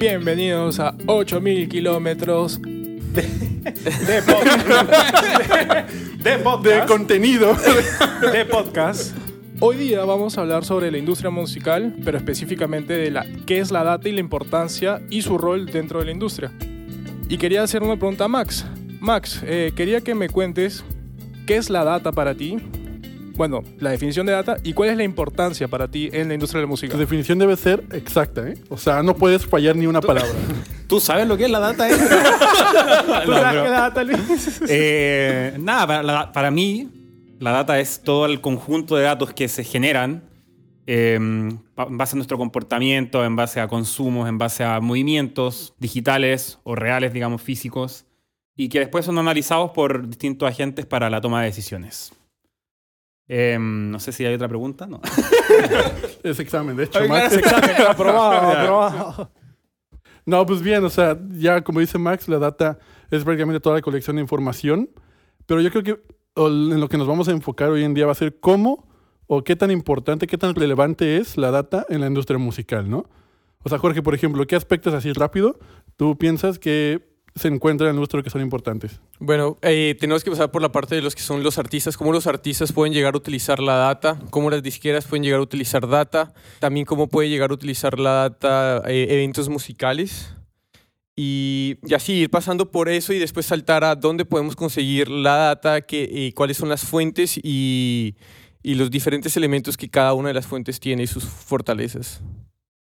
Bienvenidos a 8000 kilómetros de, de, podcast. de, podcast. De contenido. De podcast. Hoy día vamos a hablar sobre la industria musical, pero específicamente de la, qué es la data y la importancia y su rol dentro de la industria. Y quería hacer una pregunta a Max. Max, eh, quería que me cuentes qué es la data para ti, bueno, la definición de data y cuál es la importancia para ti en la industria de la música. Tu definición debe ser exacta, ¿eh? O sea, no puedes fallar ni una palabra. ¿Tú sabes lo que es la data? Eh? ¿Tú sabes qué es la data, Luis? Eh, nada, para, la- para mí, la data es todo el conjunto de datos que se generan eh, pa- en base a nuestro comportamiento, en base a consumos, en base a movimientos digitales o reales, digamos, físicos, y que después son analizados por distintos agentes para la toma de decisiones. Eh, no sé si hay otra pregunta, ¿no? Ese examen, de hecho. Max. examen, aprobado, aprobado. No, pues bien, o sea, ya como dice Max, la data es prácticamente toda la colección de información. Pero yo creo que en lo que nos vamos a enfocar hoy en día va a ser cómo o qué tan importante, qué tan relevante es la data en la industria musical, ¿no? O sea, Jorge, por ejemplo, ¿qué aspectos así rápido tú piensas que se encuentran en la industria que son importantes? Bueno, eh, tenemos que pasar por la parte de los que son los artistas, cómo los artistas pueden llegar a utilizar la data, cómo las disqueras pueden llegar a utilizar data, también cómo puede llegar a utilizar la data eh, eventos musicales. Y, y así ir pasando por eso y después saltar a dónde podemos conseguir la data, que, eh, cuáles son las fuentes y los diferentes elementos que cada una de las fuentes tiene y sus fortalezas.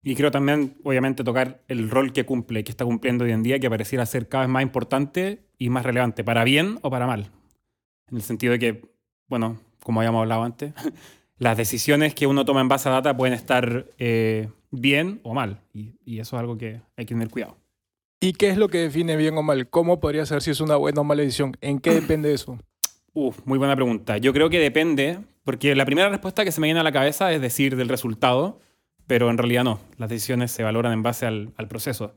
Y creo también, obviamente, tocar el rol que cumple, que está cumpliendo hoy en día, que pareciera ser cada vez más importante y más relevante, para bien o para mal. En el sentido de que, bueno, como habíamos hablado antes, las decisiones que uno toma en base a data pueden estar eh, bien o mal. Y, y eso es algo que hay que tener cuidado. ¿Y qué es lo que define bien o mal? ¿Cómo podría ser si es una buena o mala decisión? ¿En qué depende eso? Uf, muy buena pregunta. Yo creo que depende, porque la primera respuesta que se me viene a la cabeza es decir del resultado, pero en realidad no. Las decisiones se valoran en base al, al proceso.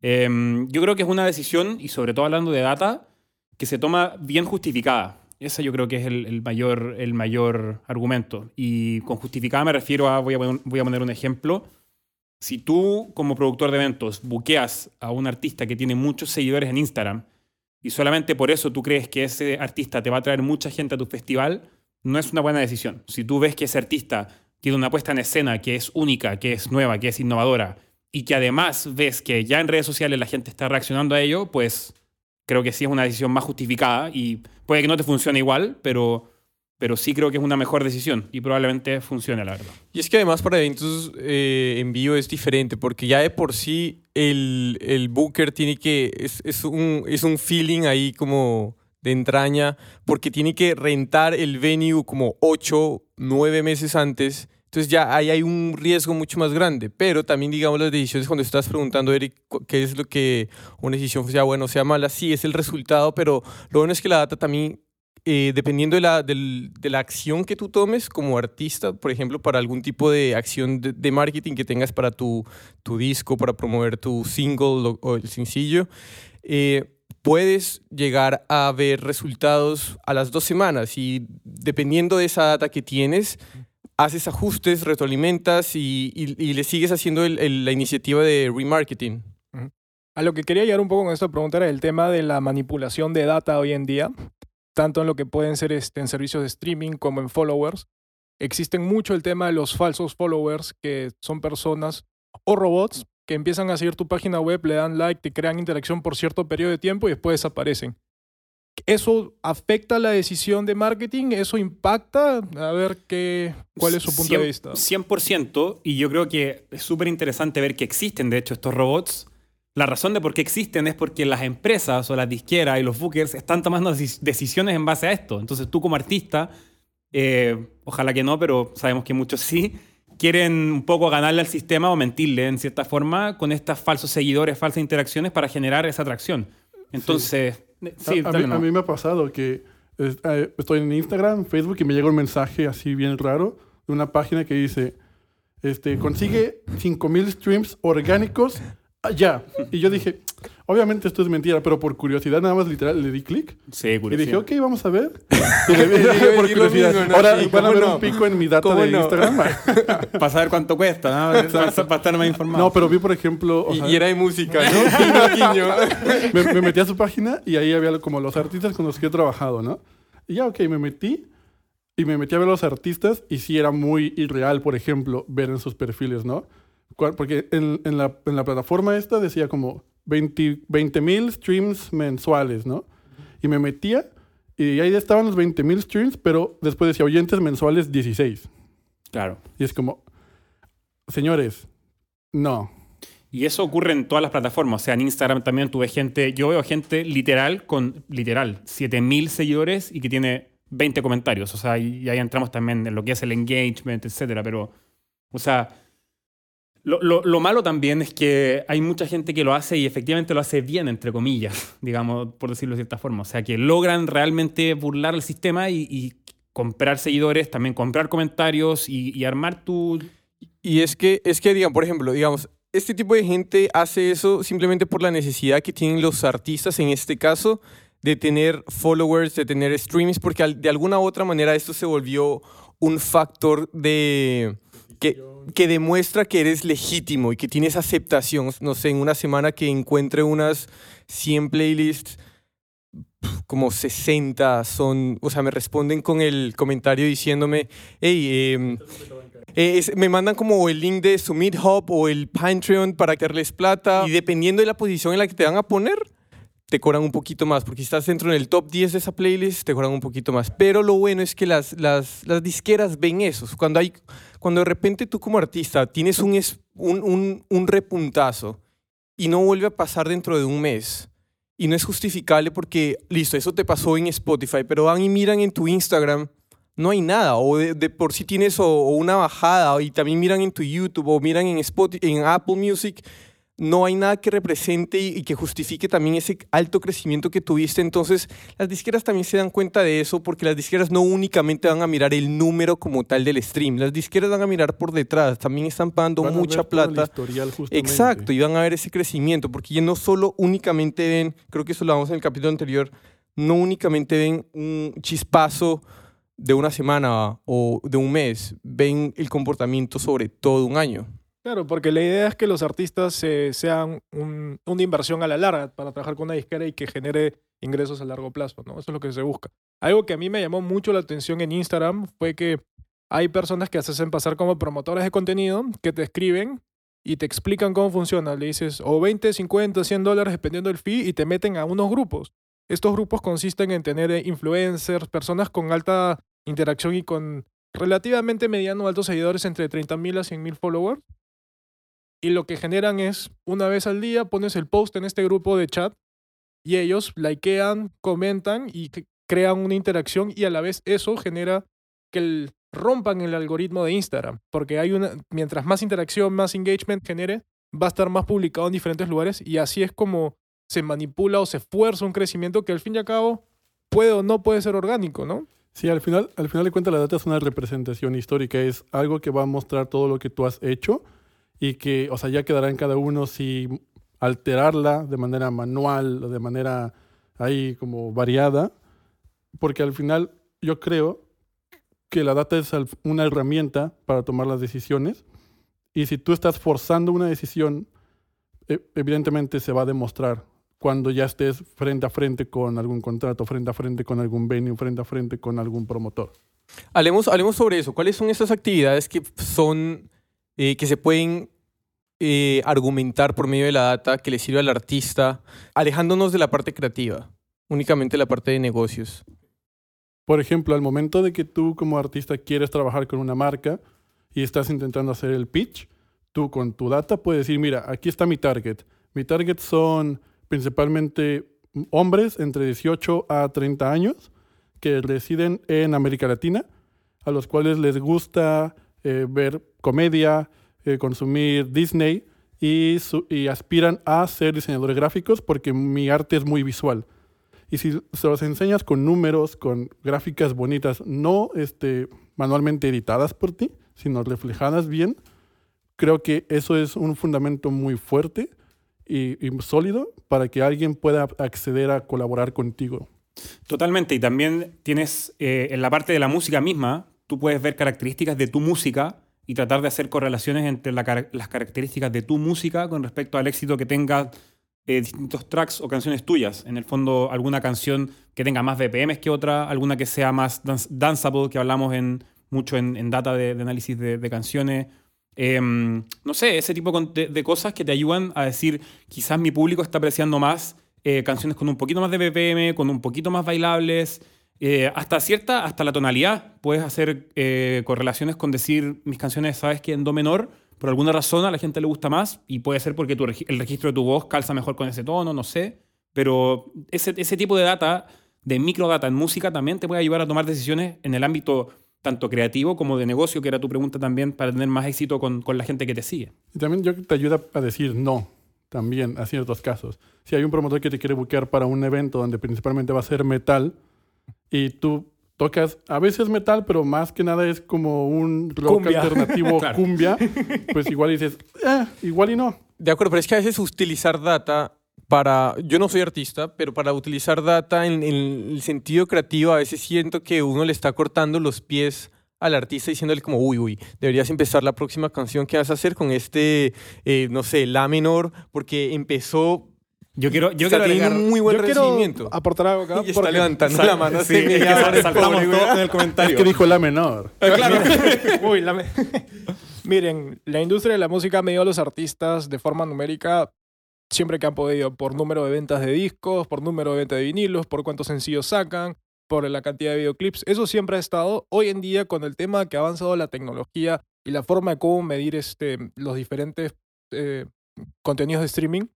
Em, yo creo que es una decisión, y sobre todo hablando de data, que se toma bien justificada. Ese yo creo que es el, el mayor, el mayor argumento. Y con justificada me refiero a, voy a, voy a poner un ejemplo. Si tú, como productor de eventos, buqueas a un artista que tiene muchos seguidores en Instagram, y solamente por eso tú crees que ese artista te va a traer mucha gente a tu festival, no es una buena decisión. Si tú ves que ese artista tiene una puesta en escena que es única, que es nueva, que es innovadora, y que además ves que ya en redes sociales la gente está reaccionando a ello, pues creo que sí es una decisión más justificada y puede que no te funcione igual, pero, pero sí creo que es una mejor decisión y probablemente funcione, la verdad. Y es que además para eventos eh, en vivo es diferente, porque ya de por sí el, el booker tiene que, es, es, un, es un feeling ahí como de entraña, porque tiene que rentar el venue como ocho, nueve meses antes. Entonces ya ahí hay un riesgo mucho más grande. Pero también digamos las decisiones, cuando estás preguntando, Eric, qué es lo que una decisión sea buena o sea mala, sí es el resultado, pero lo bueno es que la data también eh, dependiendo de la, del- de la acción que tú tomes como artista, por ejemplo, para algún tipo de acción de, marketing que tengas para tu, tu disco, para promover tu single o, o el sencillo, eh, puedes llegar a ver resultados a las dos semanas y dependiendo de esa data que tienes, haces ajustes, retroalimentas y, y- le sigues haciendo la iniciativa de remarketing. A lo que quería llegar un poco con esta pregunta era el tema de la manipulación de data hoy en día, tanto en lo que pueden ser este, en servicios de streaming como en followers. Existen mucho el tema de los falsos followers, que son personas o robots que empiezan a seguir tu página web, le dan like, te crean interacción por cierto periodo de tiempo y después desaparecen. ¿Eso afecta la decisión de marketing? ¿Eso impacta? A ver qué, cuál es su punto de vista. 100%, y yo creo que es súper interesante ver que existen, de hecho, estos robots. La razón de por qué existen es porque las empresas o las disqueras y los bookers están tomando deci- decisiones en base a esto. Entonces tú como artista, eh, ojalá que no, pero sabemos que muchos sí, quieren un poco ganarle al sistema o mentirle en cierta forma con estos falsos seguidores, falsas interacciones para generar esa atracción. Entonces, eh, sí, a, mí, no. a mí me ha pasado que eh, estoy en Instagram, Facebook y me llega un mensaje así bien raro de una página que dice, este, consigue 5000 streams orgánicos "Ah, ya. Y yo dije, obviamente esto es mentira, pero por curiosidad nada más literal le di clic. Sí, Y dije, curiosidad. ok, vamos a ver. Y le dije Iba a por curiosidad. mismo, ¿no? Ahora van a ¿cómo ver no? un pico en mi data ¿Cómo de no? Instagram. Para saber cuánto cuesta, ¿no? Para, para estar más informado. No, pero vi, por ejemplo, o Y, sea, y era de música, ¿no? Guiño. me, me metí a su página y ahí había como los artistas con los que he trabajado, ¿no? Y ya, ok, me metí y me metí a ver los artistas y sí era muy irreal, por ejemplo, ver en sus perfiles, ¿no? Porque en, en la, en la plataforma esta decía como 20 mil streams mensuales, ¿no? Y me metía y ahí estaban los 20 mil streams, pero después decía oyentes mensuales 16. Claro. Y es como, señores, no. Y eso ocurre en todas las plataformas. O sea, en Instagram también tuve gente, yo veo gente literal con, literal, 7000 seguidores y que tiene 20 comentarios. O sea, y ahí entramos también en lo que es el engagement, etcétera. Pero, o sea, lo, lo- lo malo también es que hay mucha gente que lo hace y efectivamente lo hace bien, entre comillas, digamos, por decirlo de cierta forma. O sea, que logran realmente burlar el sistema y, comprar seguidores, también comprar comentarios y, armar tu... Y es que, es que, digan, por ejemplo, digamos, este tipo de gente hace eso simplemente por la necesidad que tienen los artistas, en este caso, de tener followers, de tener streams, porque de alguna u otra manera esto se volvió un factor de... Que, que demuestra que eres legítimo y que tienes aceptación. No sé, en una semana que encuentre unas 100 playlists, como 60 son, o sea, me responden con el comentario diciéndome, hey, em, eh, es- me mandan como el link de su Hub o el Patreon para darles plata. Y dependiendo de la posición en la que te van a poner, te cobran un poquito más. Porque si estás dentro del top 10 de esa playlist, te cobran un poquito más. Pero lo bueno es que las, las, las disqueras ven eso. Cuando, hay, cuando de repente tú como artista tienes un, repuntazo y no vuelve a pasar dentro de un mes. Y no es justificable porque, listo, eso te pasó en Spotify, pero van y miran en tu Instagram no hay nada, o de, por sí tienes o, o una bajada, y también miran en tu YouTube o miran en, Spotify, en Apple Music, no hay nada que represente y, que justifique también ese alto crecimiento que tuviste. Entonces, las disqueras también se dan cuenta de eso, porque las disqueras no únicamente van a mirar el número como tal del stream, las disqueras van a mirar por detrás, también están pagando Van a mucha ver todo el plata. historial justamente. Exacto, y van a ver ese crecimiento, porque ya no solo únicamente ven, creo que eso lo vamos en el capítulo anterior, no únicamente ven un chispazo de una semana o de un mes, ven el comportamiento sobre todo un año. Claro, porque la idea es que los artistas eh, sean un- una inversión a la larga para trabajar con una disquera y que genere ingresos a largo plazo, ¿no? Eso es lo que se busca. Algo que a mí me llamó mucho la atención en Instagram fue que hay personas que se hacen pasar como promotores de contenido que te escriben y te explican cómo funciona. Le dices o 20, 50, 100 dólares dependiendo del fee y te meten a unos grupos. Estos grupos consisten en tener eh, influencers, personas con alta interacción y con relativamente mediano o altos seguidores entre 30.000 a 100.000 followers. Y lo que generan es, una vez al día pones el post en este grupo de chat y ellos likean, comentan y crean una interacción y a la vez eso genera que rompan el algoritmo de Instagram. Porque hay una, mientras más interacción, más engagement genere, va a estar más publicado en diferentes lugares y así es como se manipula o se fuerza un crecimiento que al fin y al cabo puede o no puede ser orgánico, ¿no? Sí, al final, al final de cuentas la data es una representación histórica, es algo que va a mostrar todo lo que tú has hecho y que, o sea, ya quedará en cada uno si alterarla de manera manual o de manera ahí como variada, porque al final yo creo que la data es una herramienta para tomar las decisiones y si tú estás forzando una decisión, e- evidentemente se va a demostrar cuando ya estés frente a frente con algún contrato, frente a frente con algún venue, frente a frente con algún promotor. Hablemos, hablemos sobre eso. ¿Cuáles son esas actividades que son, eh, que se pueden eh, argumentar por medio de la data que le sirve al artista, alejándonos de la parte creativa, únicamente la parte de negocios? Por ejemplo, al momento de que tú como artista quieres trabajar con una marca y estás intentando hacer el pitch, tú con tu data puedes decir, mira, aquí está mi target. Mi target son principalmente hombres entre 18 a 30 años que residen en América Latina, a los cuales les gusta eh, ver comedia, eh, consumir Disney y, su- y aspiran a ser diseñadores gráficos porque mi arte es muy visual. Y si se los enseñas con números, con gráficas bonitas, no este, manualmente editadas por ti, sino reflejadas bien, creo que eso es un fundamento muy fuerte y, y sólido para que alguien pueda acceder a colaborar contigo. Totalmente, y también tienes eh, en la parte de la música misma, tú puedes ver características de tu música y tratar de hacer correlaciones entre las características de tu música con respecto al éxito que tenga eh, distintos tracks o canciones tuyas. En el fondo, alguna canción que tenga más BPMs que otra, alguna que sea más dance- danceable, que hablamos en, mucho en, en data de, análisis de, canciones. Em, no sé, ese tipo de cosas que te ayudan a decir, quizás mi público está apreciando más eh, canciones con un poquito más de BPM, con un poquito más bailables, eh, hasta cierta, hasta la tonalidad. Puedes hacer eh, correlaciones con decir mis canciones, sabes que en do menor, por alguna razón a la gente le gusta más y puede ser porque tu el registro de tu voz calza mejor con ese tono, no sé. Pero ese, ese tipo de data, de microdata en música, también te puede ayudar a tomar decisiones en el ámbito tanto creativo como de negocio, que era tu pregunta también, para tener más éxito con, con la gente que te sigue. Y también yo te ayuda a decir no, también, a ciertos casos. Si hay un promotor que te quiere buquear para un evento donde principalmente va a ser metal y tú tocas, a veces metal, pero más que nada es como un rock Cumbia. alternativo Claro. cumbia, pues igual dices, eh, igual y no. De acuerdo, pero es que a veces utilizar data para, yo no soy artista, pero para utilizar data en, en el sentido creativo, a veces siento que uno le está cortando los pies al artista diciéndole como, uy, uy, deberías empezar la próxima canción que vas a hacer con este, eh, no sé, la menor, porque empezó, Yo quiero, yo quiero agregar... un muy buen Yo recibimiento. aportar algo acá. Y está levantando la mano. Sí, es hora, el saltamos güey. en el Es comentario. que dijo la menor. Uy, la me- Miren, la industria de la música ha medido a los artistas de forma numérica siempre que han podido, por número de ventas de discos, por número de ventas de vinilos, por cuántos sencillos sacan, por la cantidad de videoclips. Eso siempre ha estado. Hoy en día, con el tema que ha avanzado la tecnología y la forma de cómo medir este, los diferentes eh, contenidos de streaming,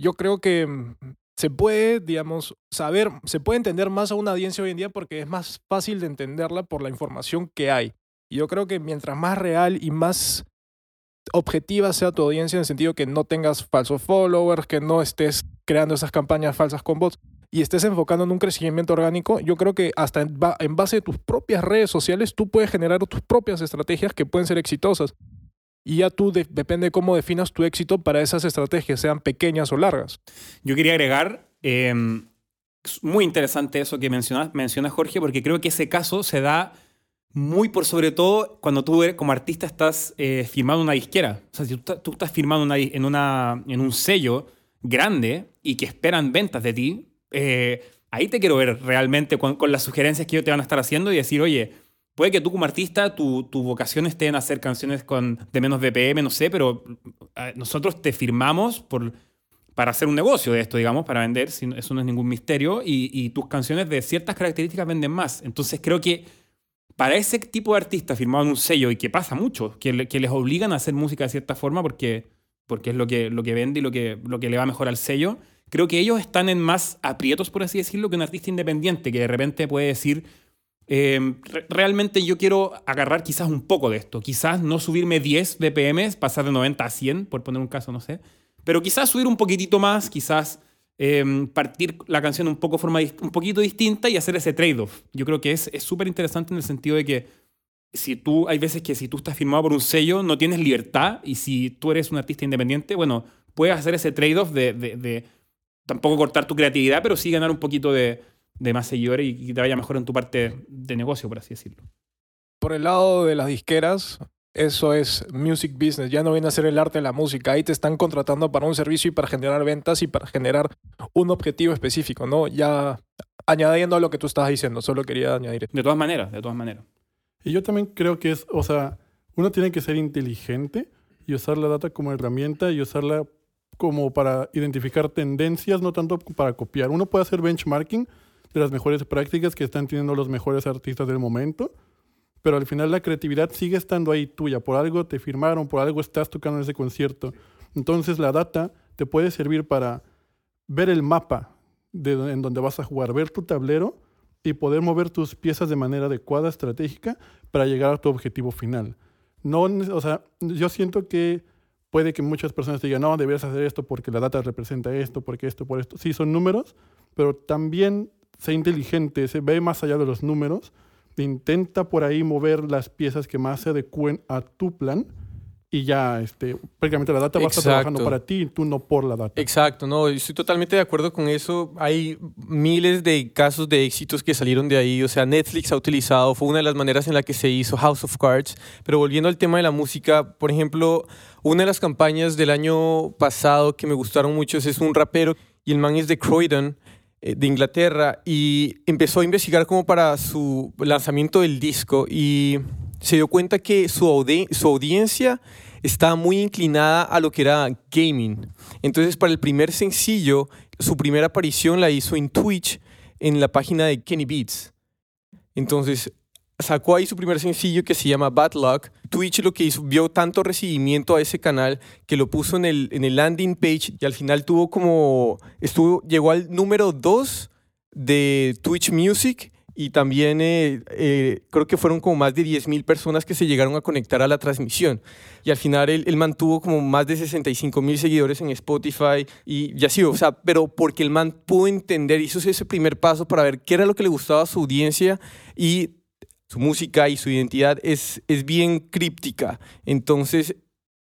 yo creo que mm, se puede, digamos, saber, se puede entender más a una audiencia hoy en día porque es más fácil de entenderla por la información que hay. Y yo creo que mientras más real y más objetiva sea tu audiencia en el sentido que no tengas falsos followers, que no estés creando esas campañas falsas con bots y estés enfocando en un crecimiento orgánico, yo creo que hasta en, ba- en base a tus propias redes sociales tú puedes generar tus propias estrategias que pueden ser exitosas. Y ya tú de- depende cómo definas tu éxito para esas estrategias, sean pequeñas o largas. Yo quería agregar, eh, es muy interesante eso que mencionas, menciona Jorge, porque creo que ese caso se da muy por sobre todo cuando tú como artista estás eh, firmando una disquera. O sea, si tú, tú estás firmando una en, una, en un sello grande y que esperan ventas de ti, eh, ahí te quiero ver realmente con, con las sugerencias que ellos te van a estar haciendo y decir, oye, puede que tú como artista, tu, tu vocación esté en hacer canciones con, de menos BPM, no sé, pero eh, nosotros te firmamos por, para hacer un negocio de esto, digamos, para vender, eso no es ningún misterio, y, tus canciones de ciertas características venden más. Entonces creo que para ese tipo de artista firmado en un sello, y que pasa mucho, que, que les obligan a hacer música de cierta forma porque, porque es lo que, lo que vende y lo que, lo que le va mejor al sello, creo que ellos están en más aprietos, por así decirlo, que un artista independiente que de repente puede decir, eh, re- realmente yo quiero agarrar quizás un poco de esto, quizás no subirme 10 BPM, pasar de 90 a 100, por poner un caso, no sé, pero quizás subir un poquitito más, quizás eh, partir la canción un, poco forma, un poquito distinta y hacer ese trade-off. Yo creo que es es súper interesante en el sentido de que si tú, hay veces que si tú estás firmado por un sello, no tienes libertad y si tú eres un artista independiente, bueno, puedes hacer ese trade-off de, de- de tampoco cortar tu creatividad, pero sí ganar un poquito de, de más seguidores y que te vaya mejor en tu parte de negocio, por así decirlo. Por el lado de las disqueras, eso es music business, ya no viene a ser el arte de la música, ahí te están contratando para un servicio y para generar ventas y para generar un objetivo específico, ¿no? Ya añadiendo a lo que tú estabas diciendo, solo quería añadir. De todas maneras, de todas maneras. Y yo también creo que es, o sea, uno tiene que ser inteligente y usar la data como herramienta y usarla como para identificar tendencias, no tanto para copiar. Uno puede hacer benchmarking de las mejores prácticas que están teniendo los mejores artistas del momento, pero al final la creatividad sigue estando ahí tuya. Por algo te firmaron, por algo estás tocando en ese concierto. Entonces la data te puede servir para ver el mapa de, en donde vas a jugar, ver tu tablero y poder mover tus piezas de manera adecuada, estratégica, para llegar a tu objetivo final. No, o sea, yo siento que puede que muchas personas te digan, no, deberías hacer esto porque la data representa esto, porque esto, por esto. Sí, son números, pero también sé inteligente, se ve más allá de los números, intenta por ahí mover las piezas que más se adecúen a tu plan y ya este, prácticamente la data va a estar trabajando para ti y tú no por la data. Exacto, no, estoy totalmente de acuerdo con eso. Hay miles de casos de éxitos que salieron de ahí. O sea, Netflix ha utilizado, fue una de las maneras en la que se hizo House of Cards. Pero volviendo al tema de la música, por ejemplo, una de las campañas del año pasado que me gustaron mucho es un rapero y el man es de Croydon, de Inglaterra, y empezó a investigar como para su lanzamiento del disco y se dio cuenta que su audiencia estaba muy inclinada a lo que era gaming. Entonces, para el primer sencillo, su primera aparición la hizo en Twitch, en la página de Kenny Beats. Entonces, sacó ahí su primer sencillo que se llama Bad Luck. Twitch lo que hizo, vio tanto recibimiento a ese canal que lo puso en el, en el landing page y al final tuvo como, estuvo, llegó al número 2 de Twitch Music y también eh, eh, creo que fueron como más de 10.000 personas que se llegaron a conectar a la transmisión. Y al final él, él mantuvo como más de 65 mil seguidores en Spotify y, y así, o sea, pero porque el man pudo entender, hizo ese primer paso para ver qué era lo que le gustaba a su audiencia y su música y su identidad es, es bien críptica. Entonces,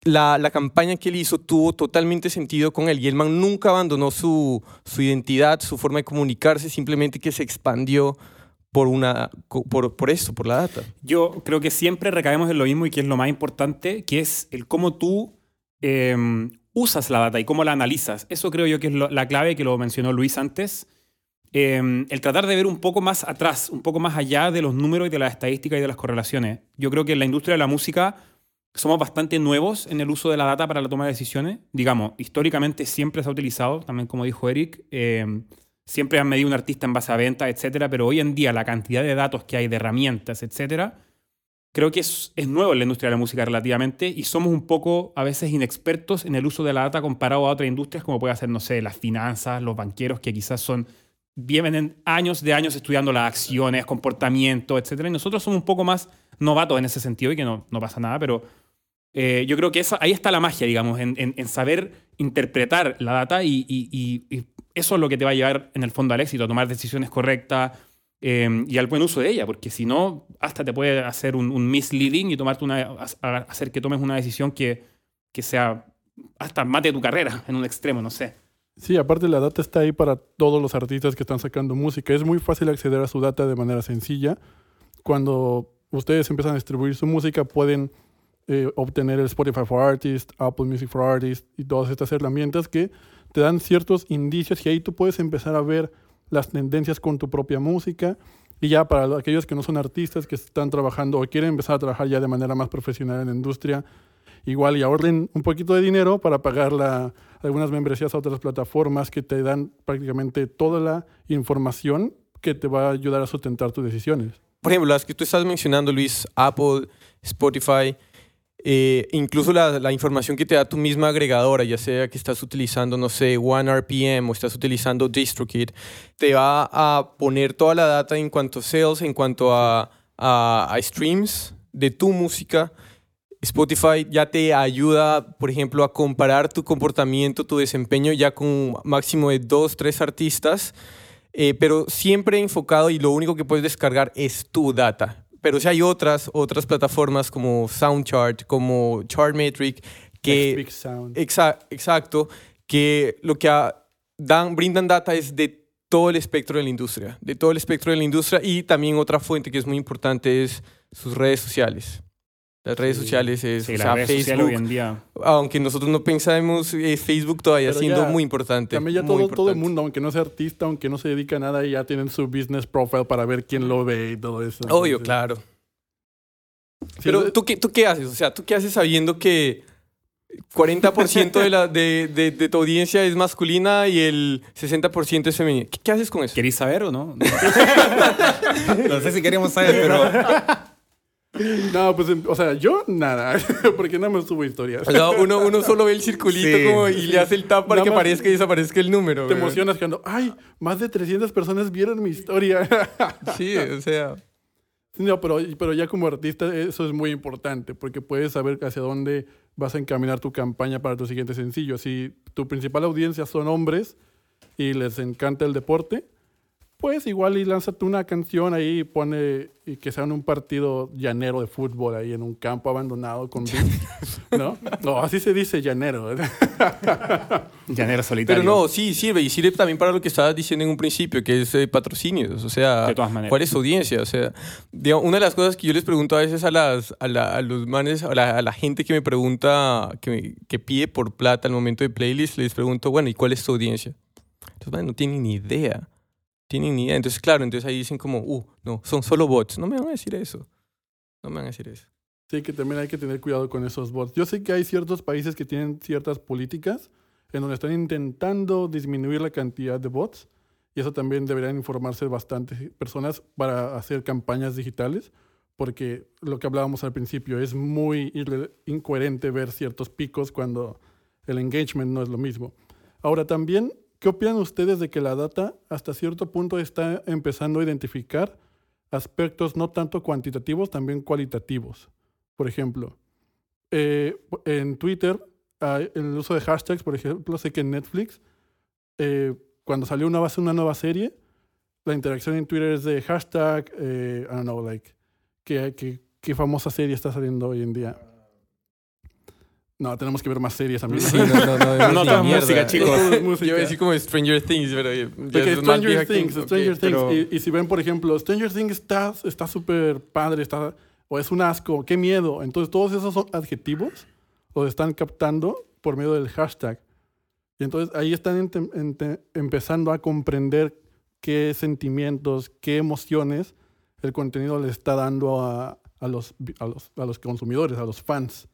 la, la campaña que él hizo tuvo totalmente sentido con él y el man nunca abandonó su, su identidad, su forma de comunicarse, simplemente que se expandió por, una, por, por esto, por la data. Yo creo que siempre recaemos en lo mismo y que es lo más importante, que es el cómo tú eh, usas la data y cómo la analizas. Eso creo yo que es la clave que lo mencionó Luis antes. Eh, el tratar de ver un poco más atrás, un poco más allá de los números y de las estadísticas y de las correlaciones. Yo creo que en la industria de la música somos bastante nuevos en el uso de la data para la toma de decisiones. Digamos, históricamente siempre se ha utilizado, también como dijo Eric, eh, siempre han medido un artista en base a ventas, etcétera, pero hoy en día la cantidad de datos que hay, de herramientas, etcétera, creo que es, es nuevo en la industria de la música relativamente y somos un poco a veces inexpertos en el uso de la data comparado a otras industrias como puede ser, no sé, las finanzas, los banqueros, que quizás son vienen años de años estudiando las acciones, comportamiento, etcétera, y nosotros somos un poco más novatos en ese sentido y que no, no pasa nada, pero eh, yo creo que esa- ahí está la magia, digamos, en, en- en saber interpretar la data y, y- y- eso es lo que te va a llevar en el fondo al éxito, a tomar decisiones correctas eh, y al buen uso de ella, porque si no, hasta te puede hacer un, un misleading y tomarte una, hacer que tomes una decisión que, que sea hasta mate tu carrera en un extremo, no sé. Sí, aparte la data está ahí para todos los artistas que están sacando música. Es muy fácil acceder a su data de manera sencilla. Cuando ustedes empiezan a distribuir su música, pueden eh, obtener el Spotify for Artists, Apple Music for Artists y todas estas herramientas que te dan ciertos indicios y ahí tú puedes empezar a ver las tendencias con tu propia música. Y ya para aquellos que no son artistas, que están trabajando o quieren empezar a trabajar ya de manera más profesional en la industria, igual y ahorren un poquito de dinero para pagar la, algunas membresías a otras plataformas que te dan prácticamente toda la información que te va a ayudar a sustentar tus decisiones. Por ejemplo, las que tú estás mencionando, Luis, Apple, Spotify, eh, incluso la, la información que te da tu misma agregadora, ya sea que estás utilizando, no sé, OneRPM o estás utilizando DistroKid, te va a poner toda la data en cuanto a sales, en cuanto a, a- a streams de tu música. Spotify ya te ayuda, por ejemplo, a comparar tu comportamiento, tu desempeño ya con un máximo de dos, tres artistas, eh, pero siempre enfocado y lo único que puedes descargar es tu data. Pero si hay otras, otras plataformas como SoundChart, como Chartmetric, que... Sound. Exa- exacto, que lo que dan, brindan data es de todo el espectro de la industria, de todo el espectro de la industria y también otra fuente que es muy importante es sus redes sociales. Las redes Sí. sociales es, Sí, o las sea, Facebook, hoy en día. aunque nosotros no pensamos, eh, Facebook todavía Pero siendo ya- muy importante. También ya todo, todo el mundo, aunque no sea artista, aunque no se dedica a nada, ya tienen su business profile para ver quién lo ve y todo eso. Obvio, Entonces, claro. sí, Pero es- ¿tú qué, ¿tú qué haces? O sea, ¿tú qué haces sabiendo que 40% de, la, de, de, de tu audiencia es masculina y el 60% es femenina? ¿Qué, qué haces con eso? ¿Queréis saber o no? no sé si queremos saber, pero... No, pues, o sea, yo nada, porque no me subo historias. O sea, uno, uno solo ve el circulito Sí. como y le hace el tap para Nada que aparezca y desaparezca el número. Te güey. emocionas cuando, ay, más de 300 personas vieron mi historia. Sí, o sea. No, pero, pero ya como artista eso es muy importante porque puedes saber hacia dónde vas a encaminar tu campaña para tu siguiente sencillo. Si tu principal audiencia son hombres y les encanta el deporte, pues igual y lánzate una canción ahí y pone y que sea en un partido llanero de fútbol ahí en un campo abandonado con beats, ¿no? No, así se dice llanero. Llanero solitario. Pero no, sí, sirve. Y sirve también para lo que estabas diciendo en un principio, que es eh, patrocinios. O sea, De todas maneras. ¿cuál es su audiencia? O sea, digamos, una de las cosas que yo les pregunto a veces a, las, a, la- a los manes, a la, a la gente que me pregunta, que, me- que pide por plata al momento de playlist, les pregunto, bueno, ¿y cuál es tu audiencia? Entonces, bueno, no tienen ni idea. Tienen ni idea. Entonces, claro, entonces ahí dicen como, uh, no, son solo bots. No me van a decir eso. No me van a decir eso. Sí, que también hay que tener cuidado con esos bots. Yo sé que hay ciertos países que tienen ciertas políticas en donde están intentando disminuir la cantidad de bots y eso también deberían informarse bastantes personas para hacer campañas digitales porque lo que hablábamos al principio es muy incoherente ver ciertos picos cuando el engagement no es lo mismo. Ahora también, ¿qué opinan ustedes de que la data hasta cierto punto está empezando a identificar aspectos no tanto cuantitativos, también cualitativos? Por ejemplo, eh, en Twitter, hay el uso de hashtags, por ejemplo, sé que en Netflix, eh, cuando salió una, base- una nueva serie, la interacción en Twitter es de hashtag, eh, I don't know, like, ¿qué, qué, qué famosa serie está saliendo hoy en día? No, tenemos que ver más series, amigos. Sí, no, no, no, No, no, música, chicos. Yo iba a decir como Stranger Things, pero ya Ok, es Stranger que- Things, ok, Stranger Things. pero- Y, y si ven, por ejemplo, Stranger Things está está súper padre, está, o es un asco, qué miedo. Entonces, todos esos son adjetivos los están captando por medio del hashtag. Y entonces ahí están ente- ente- empezando a comprender qué sentimientos, qué emociones el contenido le está dando a, a los, a, los, a los consumidores, a los fans.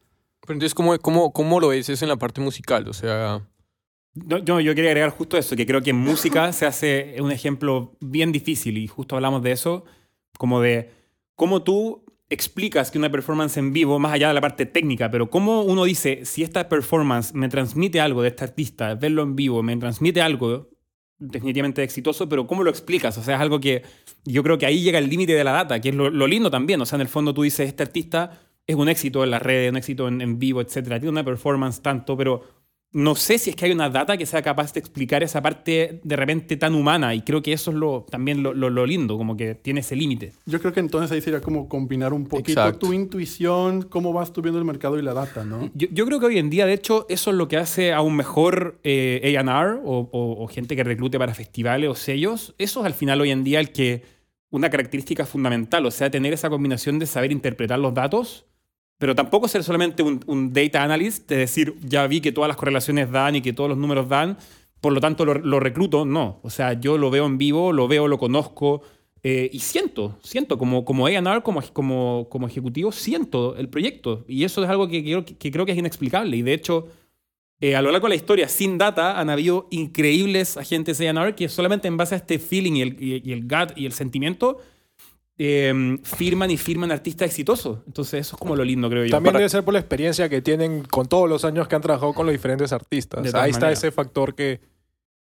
Pero entonces, ¿cómo, cómo, ¿cómo lo ves eso en la parte musical? O sea, No, no, yo quería agregar justo eso, que creo que en música se hace un ejemplo bien difícil y justo hablamos de eso, como de cómo tú explicas que una performance en vivo, más allá de la parte técnica, pero cómo uno dice, si esta performance me transmite algo de este artista, verlo en vivo, me transmite algo definitivamente exitoso, pero ¿cómo lo explicas? O sea, es algo que yo creo que ahí llega el límite de la data, que es lo, lo lindo también. O sea, en el fondo tú dices, este artista es un éxito en las redes, un éxito en, en vivo, etcétera, tiene una performance tanto, pero no sé si es que hay una data que sea capaz de explicar esa parte de repente tan humana y creo que eso es lo, también lo, lo- lo lindo, como que tiene ese límite. Yo creo que entonces ahí sería como combinar un poquito Exacto. tu intuición, cómo vas tú viendo el mercado y la data, ¿no? Yo, yo creo que hoy en día, de hecho, eso es lo que hace a un mejor eh, A&R o, o- o gente que reclute para festivales o sellos. Eso es al final hoy en día el que una característica fundamental, o sea, tener esa combinación de saber interpretar los datos, pero tampoco ser solamente un, un data analyst, de decir, ya vi que todas las correlaciones dan y que todos los números dan, por lo tanto lo, lo recluto. No, o sea, yo lo veo en vivo, lo veo, lo conozco. eh, y siento, siento, como, como A&R, como, como, como ejecutivo, siento el proyecto. Y eso es algo que, creo- que creo que es inexplicable. Y de hecho, eh, a lo largo de la historia, sin data, han habido increíbles agentes A&R que solamente en base a este feeling y el, y- y el gut y el sentimiento eh, firman y firman artistas exitosos. Entonces eso es como lo lindo, creo yo. También Para- debe ser por la experiencia que tienen con todos los años que han trabajado con los diferentes artistas. O sea, ahí está ese factor que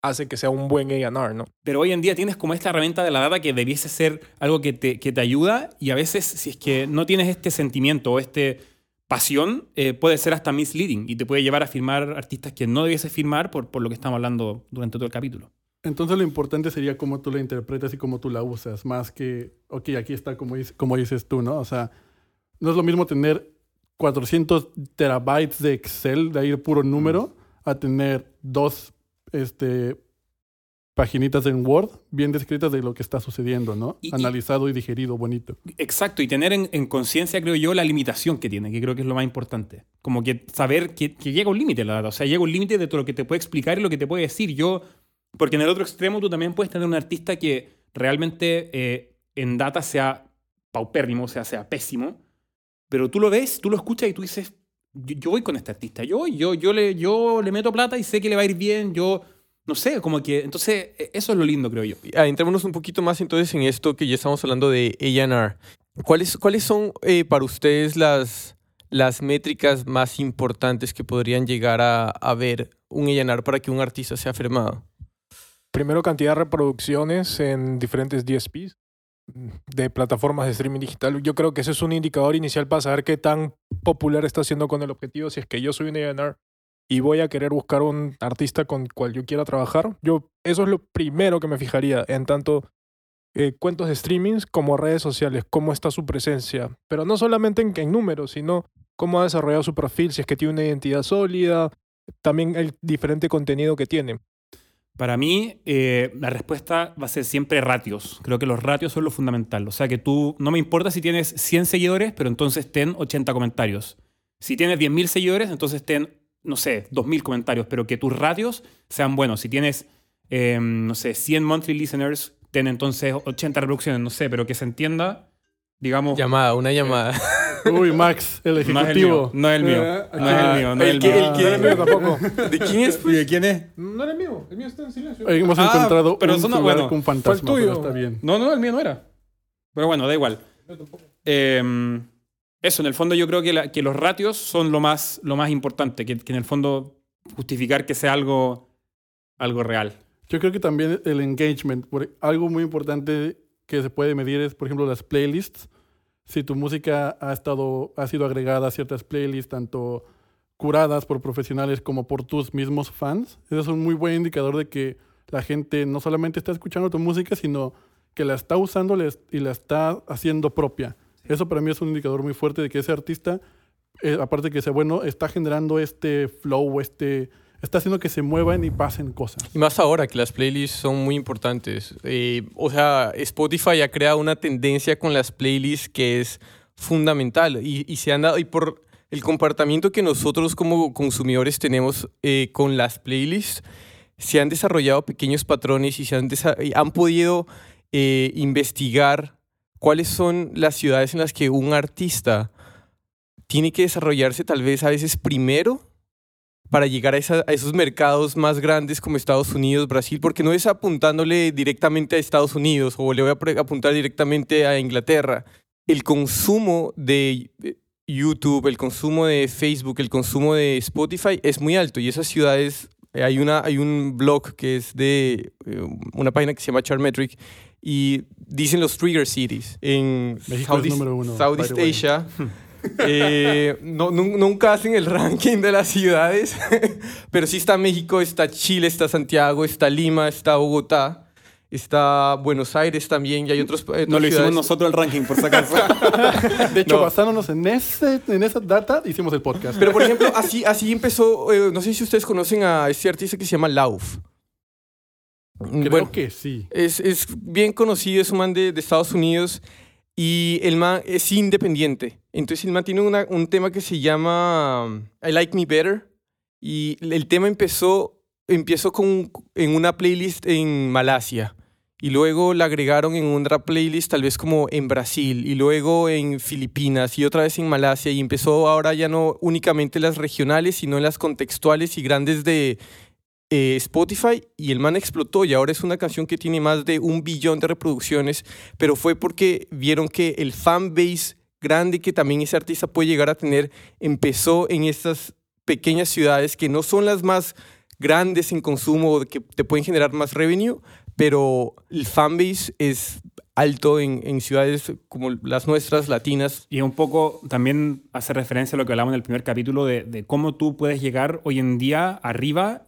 hace que sea un buen A&R, ¿no? Pero hoy en día tienes como esta herramienta de la data que debiese ser algo que te, que te ayuda y a veces si es que no tienes este sentimiento o este pasión, eh, puede ser hasta misleading y te puede llevar a firmar artistas que no debiese firmar por, por lo que estamos hablando durante todo el capítulo. Entonces lo importante sería cómo tú la interpretas y cómo tú la usas, más que, ok, aquí está como, como dices tú, ¿no? O sea, no es lo mismo tener 400 terabytes de Excel, de ahí puro número, a tener dos este, paginitas en Word bien descritas de lo que está sucediendo, ¿no? Y- y- Analizado y digerido, bonito. Exacto, y tener en, en conciencia, creo yo, la limitación que tiene, que creo que es lo más importante. Como que saber que, que llega un límite la data, o sea, llega un límite de todo lo que te puede explicar y lo que te puede decir. Yo, porque en el otro extremo tú también puedes tener un artista que realmente eh, en data sea paupérrimo, o sea, sea pésimo, pero tú lo ves, tú lo escuchas y tú dices, yo, yo voy con este artista, yo, yo, yo, le, yo le meto plata y sé que le va a ir bien, yo, no sé, como que, entonces, e- eso es lo lindo, creo yo. adentrémonos un poquito más entonces en esto que ya estamos hablando de A&R. ¿Cuáles, ¿Cuáles son eh, para ustedes las, las métricas más importantes que podrían llegar a, a ver un A&R para que un artista sea firmado? Primero, cantidad de reproducciones en diferentes DSPs de plataformas de streaming digital. Yo creo que ese es un indicador inicial para saber qué tan popular está siendo con el objetivo. Si es que yo soy un A&R y voy a querer buscar un artista con cual yo quiera trabajar, yo eso es lo primero que me fijaría. En tanto, eh, cuentos de streamings como redes sociales, cómo está su presencia, pero no solamente en, en números, sino cómo ha desarrollado su perfil, si es que tiene una identidad sólida, también el diferente contenido que tiene. Para mí, eh, la respuesta va a ser siempre ratios. Creo que los ratios son lo fundamental. O sea, que tú, no me importa si tienes 100 seguidores, pero entonces ten 80 comentarios. Si tienes 10.000 seguidores, entonces ten, no sé, 2.000 comentarios, pero que tus ratios sean buenos. Si tienes, eh, no sé, 100 monthly listeners, ten entonces 80 reproducciones, no sé, pero que se entienda, digamos... Llamada, una llamada. Uy, Max, el No es el ejecutivo. mío, no es el mío, Eh, no es el mío, no es el el que- mío. el tampoco. ¿De quién es? ¿Y de quién es? No era mío, el mío está en silencio. Hemos Ah, encontrado pero un eso no- bueno, con fue el fantasma, tuyo. pero está bien. No, no, el mío no era. Pero bueno, da igual. Eh, eso, en el fondo yo creo que, la- que los ratios son lo más, lo más importante, que, que en el fondo justificar que sea algo, algo real. Yo creo que también el engagement, algo muy importante que se puede medir es, por ejemplo, las playlists. Si tu música ha estado, ha sido agregada a ciertas playlists, tanto curadas por profesionales como por tus mismos fans, ese es un muy buen indicador de que la gente no solamente está escuchando tu música, sino que la está usando y la está haciendo propia. Eso para mí es un indicador muy fuerte de que ese artista, eh, aparte de que sea bueno, está generando este flow, este, está haciendo que se muevan y pasen cosas. Y más ahora que las playlists son muy importantes. Eh, o sea, Spotify ha creado una tendencia con las playlists que es fundamental y, se han dado y por el comportamiento que nosotros como consumidores tenemos eh, con las playlists se han desarrollado pequeños patrones y se han, y han podido eh, investigar cuáles son las ciudades en las que un artista tiene que desarrollarse tal vez a veces primero para llegar a, esa- a esos mercados más grandes como Estados Unidos, Brasil, porque no es apuntándole directamente a Estados Unidos o le voy a apuntar directamente a Inglaterra. El consumo de eh, YouTube, el consumo de Facebook, el consumo de Spotify es muy alto y esas ciudades, eh, hay, una, hay un blog que es de eh, una página que se llama Chartmetric y dicen los trigger cities en México Southeast, número uno, Southeast. Asia. Eh, no, nu- nunca hacen el ranking de las ciudades, pero sí está México, está Chile, está Santiago, está Lima, está Bogotá, está Buenos Aires también y hay otros. otras No lo hicimos ciudades. nosotros el ranking, por si acaso. De hecho, No. basándonos en, ese, en esa data, hicimos el podcast. Pero por ejemplo, así, así empezó, eh, no sé si ustedes conocen a este artista que se llama Lauf. Creo Bueno, que sí. Es, es bien conocido, es un man de, de Estados Unidos y el man es independiente. Entonces el man tiene una- un tema que se llama I Like Me Better y el tema empezó, empezó con, en una playlist en Malasia y luego la agregaron en otra playlist tal vez como en Brasil y luego en Filipinas y otra vez en Malasia y empezó ahora ya no únicamente las regionales sino las contextuales y grandes de eh, Spotify y el man explotó y ahora es una canción que tiene más de un billón de reproducciones, pero fue porque vieron que el fan base grande que también ese artista puede llegar a tener empezó en estas pequeñas ciudades que no son las más grandes en consumo o que te pueden generar más revenue, pero el fan base es alto en, ciudades como las nuestras, latinas. Y un poco también hace referencia a lo que hablamos en el primer capítulo de cómo tú puedes llegar hoy en día arriba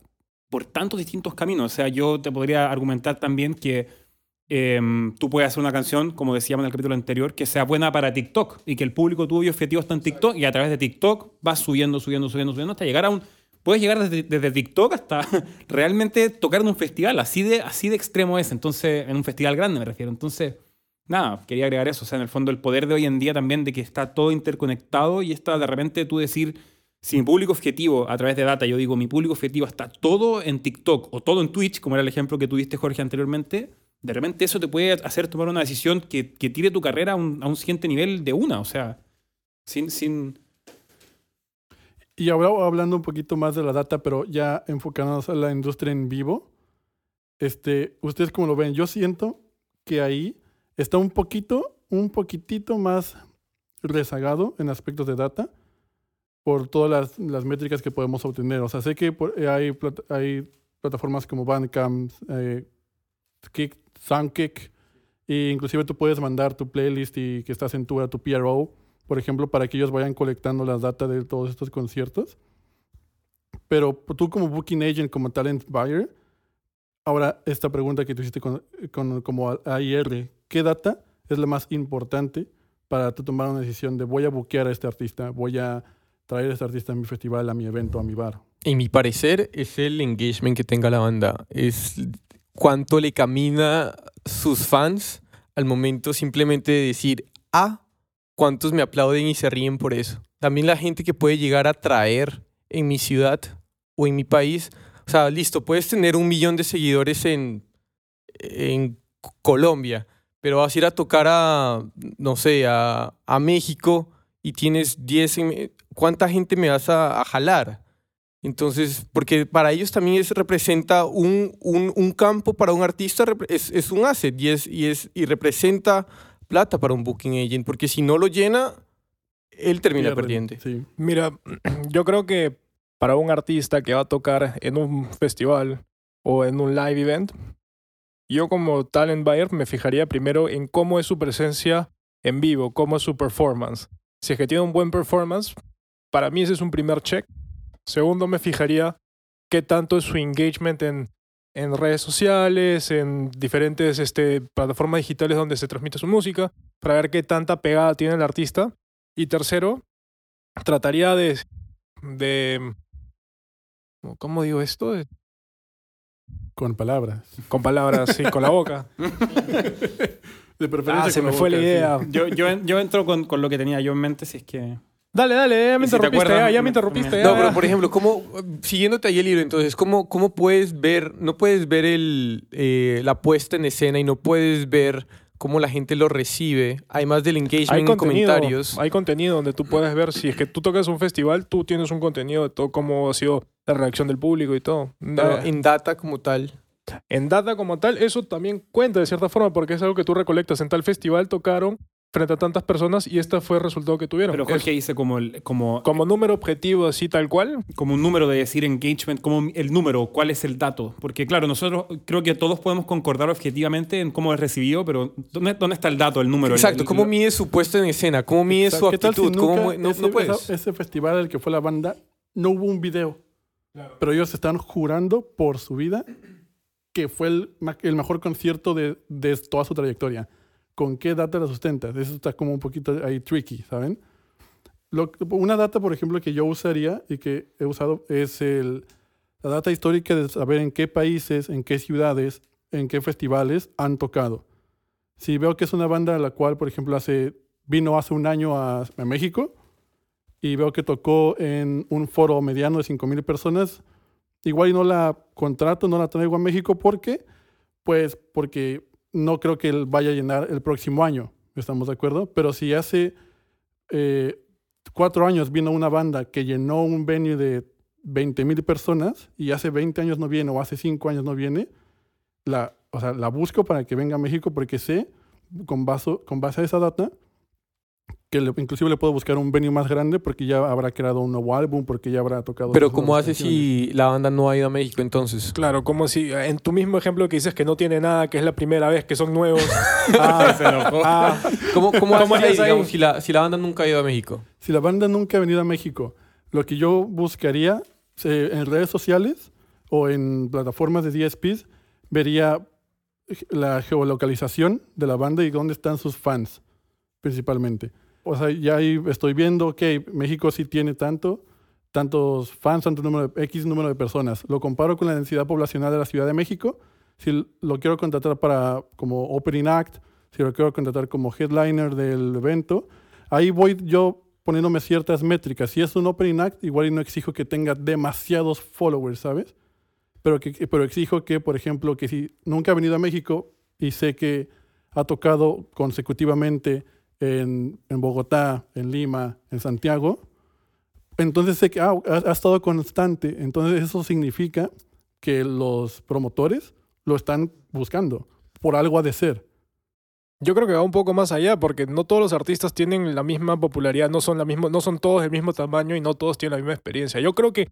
por tantos distintos caminos. O sea, yo te podría argumentar también que em, tú puedes hacer una canción, como decíamos en el capítulo anterior, que sea buena para TikTok y que el público tuyo objetivo está en TikTok y a través de TikTok vas subiendo, subiendo, subiendo, subiendo hasta llegar a un... Puedes llegar desde, TikTok hasta realmente tocar en un festival. Así de, así de extremo es. Entonces, en un festival grande me refiero. Entonces, nada, quería agregar eso. O sea, en el fondo, el poder de hoy en día también de que está todo interconectado y está de repente tú decir, si mi público objetivo a través de data, yo digo, mi público objetivo está todo en TikTok o todo en Twitch, como era el ejemplo que tuviste, Jorge, anteriormente, de repente eso te puede hacer tomar una decisión que, que tire tu carrera a un, siguiente nivel de una. O sea, sin. sin Y ahora hablando un poquito más de la data, pero ya enfocándonos a la industria en vivo, este, ustedes como lo ven, yo siento que ahí está un poquito, un poquitito más rezagado en aspectos de data por todas las, las métricas que podemos obtener. O sea, sé que por- eh, hay, hay plataformas como Bandcamp, eh, Kick, Soundkick, e inclusive tú puedes mandar tu playlist y que estás en tu, a tu PRO, por ejemplo, para que ellos vayan colectando las data de todos estos conciertos. Pero tú como booking agent, como talent buyer, ahora esta pregunta que tú hiciste con, con- como AIR, ¿Qué data es la más importante para tú tomar una decisión de voy a buquear a este artista, voy a traer a este artista a mi festival, a mi evento, a mi bar? En mi parecer, es el engagement que tenga la banda. Es cuánto le camina sus fans al momento simplemente de decir, ah, cuántos me aplauden y se ríen por eso. También la gente que puede llegar a traer en mi ciudad o en mi país. O sea, listo, puedes tener un millón de seguidores en, en Colombia, pero vas a ir a tocar a, no sé, a, a México y tienes 10, en- ¿cuánta gente me vas a, a jalar? Entonces, porque para ellos también es, representa un, un, un campo para un artista, es, es un asset y, es, y, es, y representa plata para un booking agent, porque si no lo llena, él termina perdiendo. Sí. Mira, yo creo que para un artista que va a tocar en un festival o en un live event, yo como talent buyer me fijaría primero en cómo es su presencia en vivo, cómo es su performance. Si es que tiene un buen performance, para mí ese es un primer check. Segundo, me fijaría qué tanto es su engagement en, en redes sociales, en diferentes este, plataformas digitales donde se transmite su música, para ver qué tanta pegada tiene el artista. Y tercero, trataría de, de ¿cómo digo esto? Con palabras. Con palabras, sí, con la boca. De preferencia Ah, se me fue la idea. Yo, yo, yo entro con, con lo que tenía yo en mente, si es que... Dale, dale, ya me si interrumpiste, acuerdas, ya, ya me interrumpiste. ya, No, pero por ejemplo, ¿cómo, siguiéndote ahí el libro, entonces, ¿cómo, cómo puedes ver, no puedes ver el, eh, la puesta en escena y no puedes ver cómo la gente lo recibe, además del engagement hay en comentarios? hay contenido donde tú puedes ver si es que tú tocas un festival, tú tienes un contenido de todo cómo ha sido la reacción del público y todo. En data como tal. En data como tal, eso también cuenta de cierta forma porque es algo que tú recolectas. En tal festival tocaron frente a tantas personas y este fue el resultado que tuvieron. Pero Es Jorge dice como, el, como, como número objetivo así tal cual, como un número de decir engagement, como el número, cuál es el dato. Porque claro, nosotros creo que todos podemos concordar objetivamente en cómo es recibido, pero ¿dónde, dónde está el dato, el número? El- Exacto, el- ¿cómo mide su puesta en escena? ¿Cómo mide su ¿Qué tal si actitud? ¿Cómo no, ese, no puedes. ese festival al que fue la banda no hubo un video? Pero ellos están jurando por su vida que fue el, mejor concierto de, de toda su trayectoria. ¿Con qué data la sustentas? Eso está como un poquito ahí tricky, ¿saben? Una data, por ejemplo, que yo usaría y que he usado es la data histórica de saber en qué países, en qué ciudades, en qué festivales han tocado. Si veo que es una banda a la cual, por ejemplo, hace, vino hace un año a, a México y veo que tocó en un foro mediano de 5.000 personas, igual y no la contrato, no la traigo a México porque, pues, porque no creo que él vaya a llenar el próximo año, ¿estamos de acuerdo? Pero si hace eh, cuatro años vino una banda que llenó un venue de 20.000 personas y hace 20 años no viene o hace 5 años no viene, la, o sea, la busco para que venga a México porque sé, con base, con base a esa data, que le- inclusive le puedo buscar un venue más grande porque ya habrá creado un nuevo álbum, porque ya habrá tocado... Pero ¿cómo canciones. si la banda no ha ido a México entonces? claro, como si en tu mismo ejemplo que dices que no tiene nada, que es la primera vez que son nuevos. Ah, se enojó. ah, ¿Cómo, cómo, ¿Cómo haces ahí, harías ahí? digamos, si la, si la banda nunca ha ido a México? Si la banda nunca ha venido a México, lo que yo buscaría eh, en redes sociales o en plataformas de DSPs, vería la geolocalización de la banda y dónde están sus fans, principalmente. O sea, ya ahí estoy viendo que México sí tiene tanto, tantos fans, tanto número de, X número de personas. Lo comparo con la densidad poblacional de la Ciudad de México. Si lo quiero contratar para como opening act, si lo quiero contratar como headliner del evento, ahí voy yo poniéndome ciertas métricas. Si es un opening act, igual y no exijo que tenga demasiados followers, ¿sabes? Pero, que, pero exijo que, por ejemplo, que si nunca ha venido a México y sé que ha tocado consecutivamente en, en Bogotá, en Lima, en Santiago, entonces sé que ah, ha, estado constante. Entonces eso significa que los promotores lo están buscando. Por algo ha de ser. Yo creo que va un poco más allá, porque no todos los artistas tienen la misma popularidad, no son, la misma, no son todos del mismo tamaño y no todos tienen la misma experiencia. Yo creo que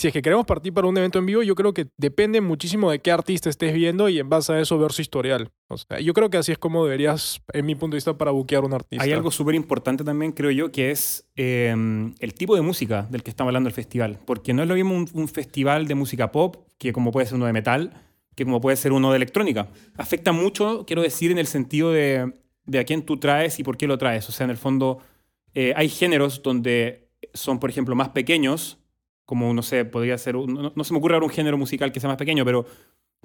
si es que queremos partir para un evento en vivo, yo creo que depende muchísimo de qué artista estés viendo y en base a eso ver su historial. O sea, yo creo que así es como deberías, en mi punto de vista, para buquear un artista. Hay algo súper importante también, creo yo, que es eh, el tipo de música del que estamos hablando el festival. Porque no es lo mismo un, un festival de música pop, que como puede ser uno de metal, que como puede ser uno de electrónica. Afecta mucho, quiero decir, en el sentido de, de a quién tú traes y por qué lo traes. O sea, en el fondo, eh, hay géneros donde son, por ejemplo, más pequeños, como, no sé, podría ser, no se me ocurre ahora un género musical que sea más pequeño, pero,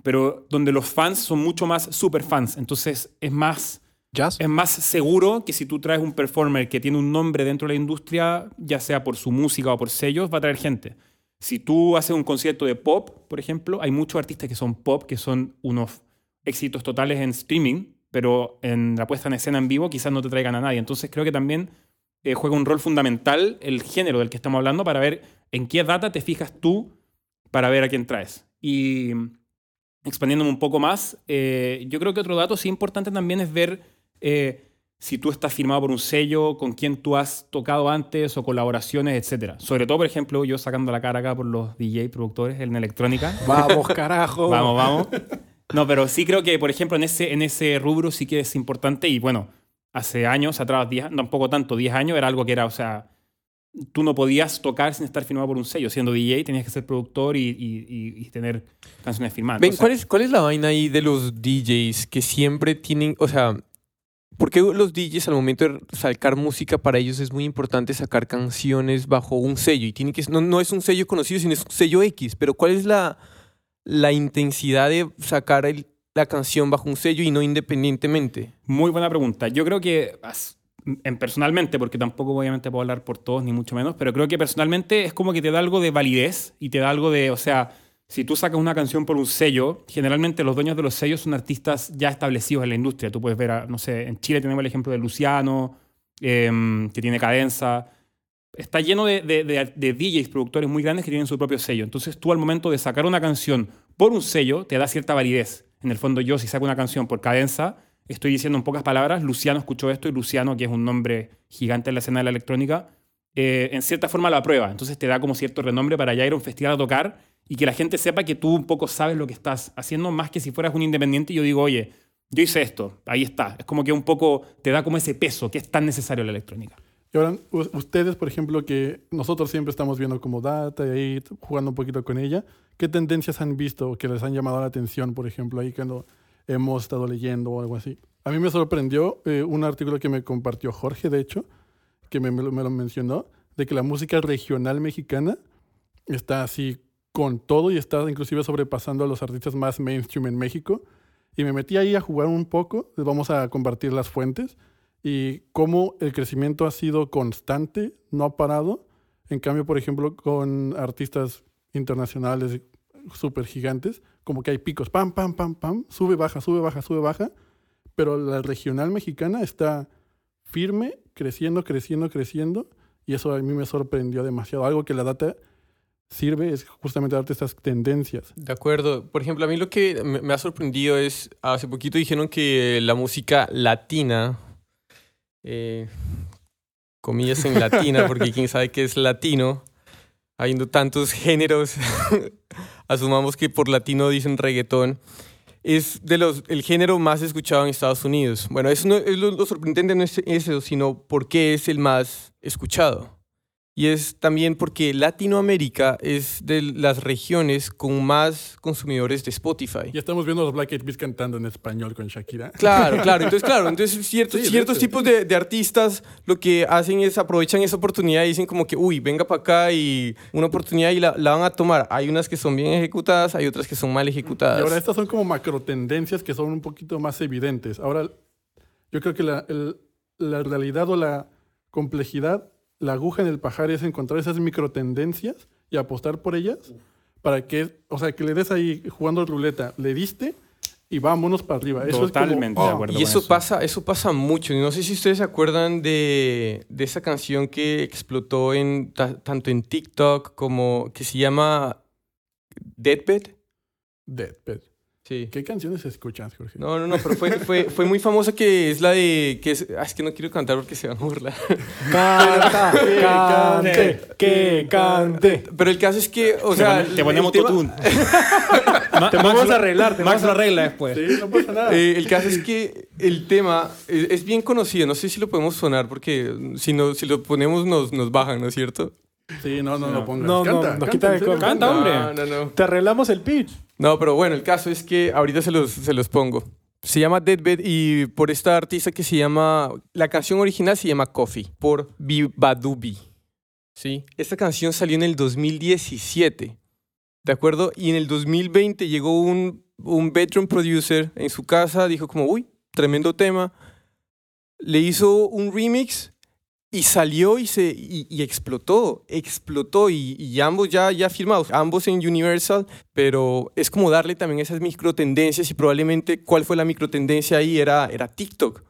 pero donde los fans son mucho más super fans. Entonces, es más Jazz. es más seguro que si tú traes un performer que tiene un nombre dentro de la industria, ya sea por su música o por sellos, va a traer gente. Si tú haces un concierto de pop, por ejemplo, hay muchos artistas que son pop, que son unos éxitos totales en streaming, pero en la puesta en escena en vivo quizás no te traigan a nadie. Entonces creo que también eh, juega un rol fundamental el género del que estamos hablando para ver en qué data te fijas tú para ver a quién traes. Y expandiéndome un poco más, eh, yo creo que otro dato sí importante también es ver eh, si tú estás firmado por un sello, con quién tú has tocado antes o colaboraciones, etc. Sobre todo, por ejemplo, yo sacando la cara acá por los DJ productores en electrónica. Vamos, carajo. Vamos, vamos. No, pero sí creo que, por ejemplo, en ese, en ese rubro sí que es importante y bueno, hace años atrás, 10, tampoco tanto, 10 años, era algo que era, o sea, tú no podías tocar sin estar firmado por un sello. Siendo DJ tenías que ser productor y, y- tener canciones firmadas. Ven, ¿cuál es, ¿cuál es la vaina ahí de los DJs que siempre tienen, o sea, ¿por qué los DJs al momento de sacar música para ellos es muy importante sacar canciones bajo un sello? Y tiene que, no, no es un sello conocido, sino es un sello X, pero ¿cuál es la, la intensidad de sacar el- la canción bajo un sello y no independientemente? Muy buena pregunta. Yo creo que, en personalmente, porque tampoco obviamente puedo hablar por todos, ni mucho menos, pero creo que personalmente es como que te da algo de validez y te da algo de, o sea, si tú sacas una canción por un sello, generalmente los dueños de los sellos son artistas ya establecidos en la industria. Tú puedes ver, no sé, en Chile tenemos el ejemplo de Luciano, em, que tiene cadenza. Está lleno de, de- de- de DJs, productores muy grandes que tienen su propio sello. Entonces tú al momento de sacar una canción por un sello, te da cierta validez. En el fondo yo si saco una canción por cadenza, estoy diciendo en pocas palabras, Luciano escuchó esto y Luciano, que es un nombre gigante en la escena de la electrónica, eh, en cierta forma lo aprueba. Entonces te da como cierto renombre para ya ir a un festival a tocar y que la gente sepa que tú un poco sabes lo que estás haciendo, más que si fueras un independiente y yo digo, oye, yo hice esto, ahí está. Es como que un poco te da como ese peso que es tan necesario la electrónica. Y ahora, ustedes, por ejemplo, que nosotros siempre estamos viendo como data y ahí jugando un poquito con ella, ¿qué tendencias han visto que les han llamado la atención, por ejemplo, ahí cuando hemos estado leyendo o algo así? A mí me sorprendió eh, un artículo que me compartió Jorge, de hecho, que me, lo, me lo mencionó, de que la música regional mexicana está así con todo y está inclusive sobrepasando a los artistas más mainstream en México. Y me metí ahí a jugar un poco, vamos a compartir las fuentes y cómo el crecimiento ha sido constante, no ha parado. En cambio, por ejemplo, con artistas internacionales súper gigantes, como que hay picos, pam, pam, pam, pam, sube, baja, sube, baja, sube, baja, pero la regional mexicana está firme, creciendo, creciendo, creciendo, y eso a mí me sorprendió demasiado. Algo que la data sirve es justamente darte estas tendencias. De acuerdo. Por ejemplo, a mí lo que me, ha sorprendido es, hace poquito dijeron que la música latina, eh, comillas en latina, porque quién sabe qué es latino, habiendo tantos géneros, asumamos que por latino dicen reggaetón, es de los, el género más escuchado en Estados Unidos. Bueno, eso no, es lo, lo sorprendente no es eso, sino por qué es el más escuchado. Y es también porque Latinoamérica es de las regiones con más consumidores de Spotify. Ya estamos viendo a los Black Eyed Peas cantando en español con Shakira. Claro, claro. Entonces, claro, entonces ciertos, Sí, ciertos tipos de, de artistas lo que hacen es aprovechan esa oportunidad y dicen como que, uy, venga para acá y una oportunidad y la, la van a tomar. Hay unas que son bien ejecutadas, hay otras que son mal Y ejecutadas. ahora estas son como macro tendencias que son un poquito más evidentes. Ahora, yo creo que la, el- la realidad o la complejidad, la aguja en el pajar es encontrar esas micro tendencias y apostar por ellas para que, o sea, que le des ahí jugando ruleta, le diste y vámonos para arriba. Eso Totalmente es como, de oh, acuerdo. Y con eso eso. pasa, eso pasa mucho. Y No sé si ustedes se acuerdan de, de esa canción que explotó en, ta- tanto en TikTok como que se llama Deadbed. Deathbed. Sí. ¿Qué canciones escuchas, Jorge? No, no, no, pero fue, fue, fue muy famosa que es la de... Que es, ah, es que no quiero cantar porque se van a burlar. Canta, cante, que cante. Pero el caso es que, o Te sea... te ponemos autotune. Te vamos a arreglar, te Max vamos a lo arregla después. Sí, no pasa nada. Eh, el caso es que el tema es, es bien conocido. No sé si lo podemos sonar porque si, no, si lo ponemos nos, nos bajan, ¿no es cierto? Sí, no, no, No. lo pongas. No, no, canta, nos canta, quitan en el. Canta, hombre. No, no, no. Te arreglamos el pitch. No, pero bueno, el caso es que ahorita se los, se los pongo. Se llama Deadbed y por esta artista que se llama... La canción original se llama Coffee, por Bibadubi. ¿Sí? Esta canción salió en el 2017, ¿de acuerdo? Y en el 2020 llegó un, un bedroom producer en su casa, dijo como, uy, tremendo tema. Le hizo un remix y salió y, se, y, explotó, explotó y, ambos ya, ya firmados, ambos en Universal, pero es como darle también esas microtendencias y probablemente cuál fue la microtendencia ahí era, era TikTok.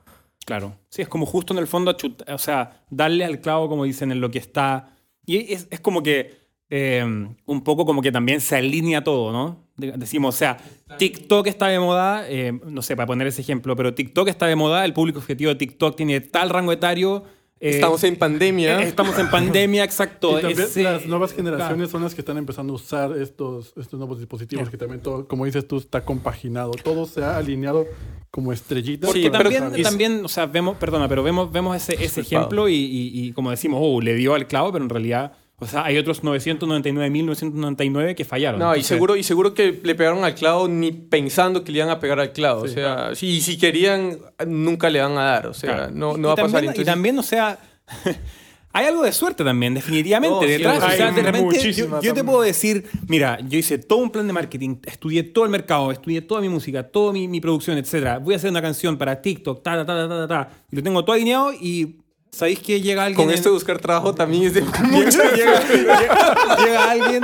Claro, sí, es como justo en el fondo, o sea, darle al clavo, como dicen, en lo que está. Y es, es como que eh, un poco como que también se alinea todo, ¿no? Decimos, o sea, TikTok está de moda, eh, no sé, para poner ese ejemplo, pero TikTok está de moda, el público objetivo de TikTok tiene tal rango etario estamos en pandemia. Eh, estamos en pandemia, exacto. Y también Ese, las nuevas generaciones claro. son las que están empezando a usar estos, estos nuevos dispositivos, que también todo, como dices tú, está compaginado. Todo se ha alineado como estrellitas. Porque sí, también, también, o sea, vemos, perdona, pero vemos, vemos ese, ese ejemplo y, y, y, como decimos, oh, le dio al clavo, pero en realidad... O sea, hay otros 999.999 que fallaron. No, Entonces, y, seguro, y seguro que le pegaron al clavo ni pensando que le iban a pegar al clavo. Sí, o sea, claro. si, si querían, nunca le van a dar. O sea, claro. no, no va a pasar. Entonces... Y también, o sea, hay algo de suerte también, definitivamente. Oh, detrás. Sí, o sea, de repente, yo, yo, te puedo decir, mira, yo hice todo un plan de marketing, estudié todo el mercado, estudié toda mi música, toda mi, mi producción, etc. Voy a hacer una canción para TikTok, ta, ta, ta, ta, ta, ta. Y lo tengo todo alineado y ¿Sabéis que llega alguien? Con en... esto de buscar trabajo también es de mucho. llega, llega, llega, alguien,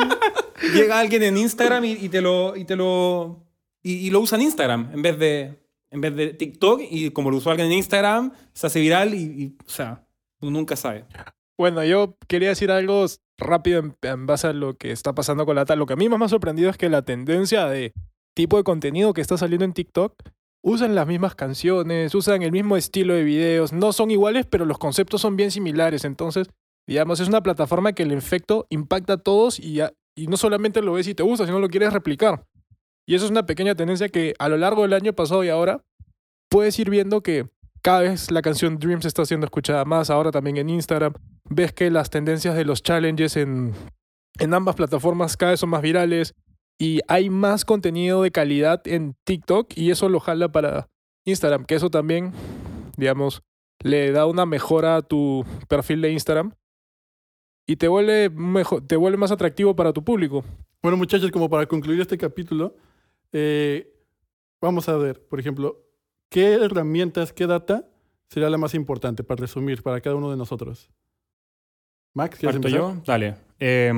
llega alguien en Instagram y, y te lo y te lo y, y, lo usa en Instagram en vez de en vez de TikTok y como lo usó alguien en Instagram se hace viral y, y o sea uno nunca sabe. Bueno, yo quería decir algo rápido en, en, base a lo que está pasando con la tal. Lo que a mí más me ha sorprendido es que la tendencia de tipo de contenido que está saliendo en TikTok usan las mismas canciones, usan el mismo estilo de videos, no son iguales, pero los conceptos son bien similares. Entonces, digamos, es una plataforma que el efecto impacta a todos y, y no solamente lo ves y te gusta, sino lo quieres replicar. Y eso es una pequeña tendencia que a lo largo del año pasado y ahora puedes ir viendo que cada vez la canción Dreams está siendo escuchada más, ahora también en Instagram. Ves que las tendencias de los challenges en, en ambas plataformas cada vez son más virales y hay más contenido de calidad en TikTok y eso lo jala para Instagram, que eso también, digamos, le da una mejora a tu perfil de Instagram y te vuelve, mejor, te vuelve más atractivo para tu público. Bueno, muchachos, como para concluir este capítulo, eh, vamos a ver, por ejemplo, ¿qué herramientas, qué data será la más importante para resumir para cada uno de nosotros? Max, ¿quieres empezar? yo? Dale. Eh,